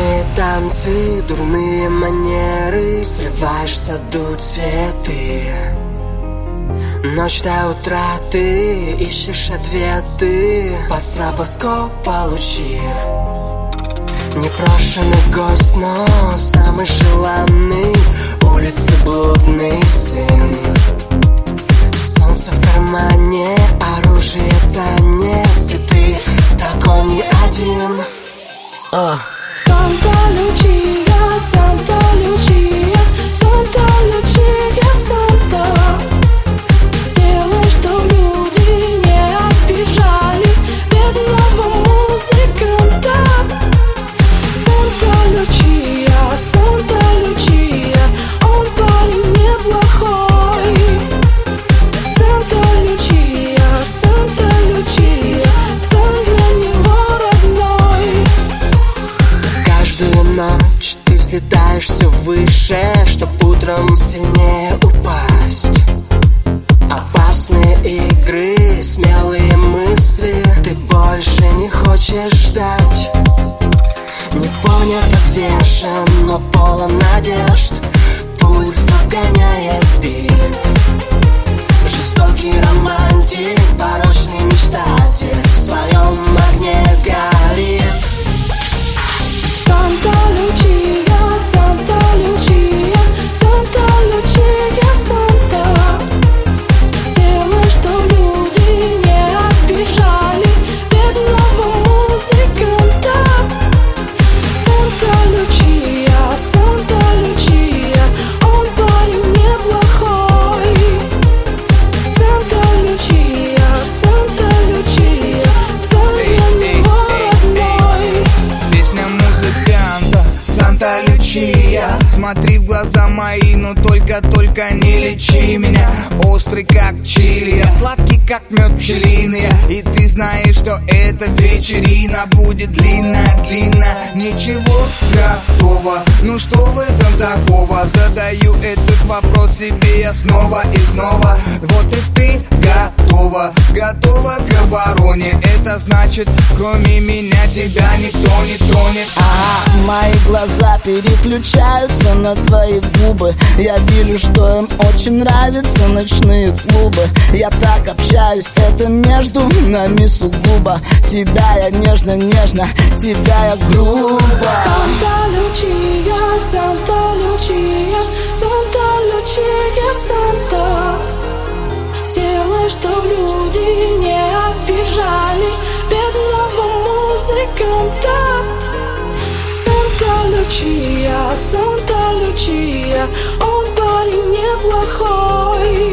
Пьяные танцы, дурные манеры Срываешь в саду цветы. Ночь до утра ты ищешь ответы Под стробоскоп получи. Непрошенный гость, но самый желанный Улицы блудный сын. Солнце в кармане, все выше Чтоб утром сильнее упасть. Опасные игры, смелые мысли Ты больше не хочешь ждать. Не понят, отвержен, но полон надежд Пульс обгоняет бит. Жестокий романтик, порочный мечтатель Смотри в глаза мои, но только-только не лечи меня. Острый как чили, я сладкий как мед пчелиный. И ты знаешь, что эта вечерина будет длинная-длинная Ничего святого, ну что в этом такого? Задаю этот вопрос себе я снова и снова. Вот и ты готова Готова к обороне. Это значит, кроме меня тебя никто не тронет. А мои глаза переключаются на твои губы. Я вижу, что им очень нравятся ночные клубы. Я так общаюсь, это между нами сугубо. Тебя я нежно-нежно, тебя я грубо. Санта Лючия, Санта Лючия, Санта Лючия, Санта Santa Lucia, Santa Lucia, он парень неплохой.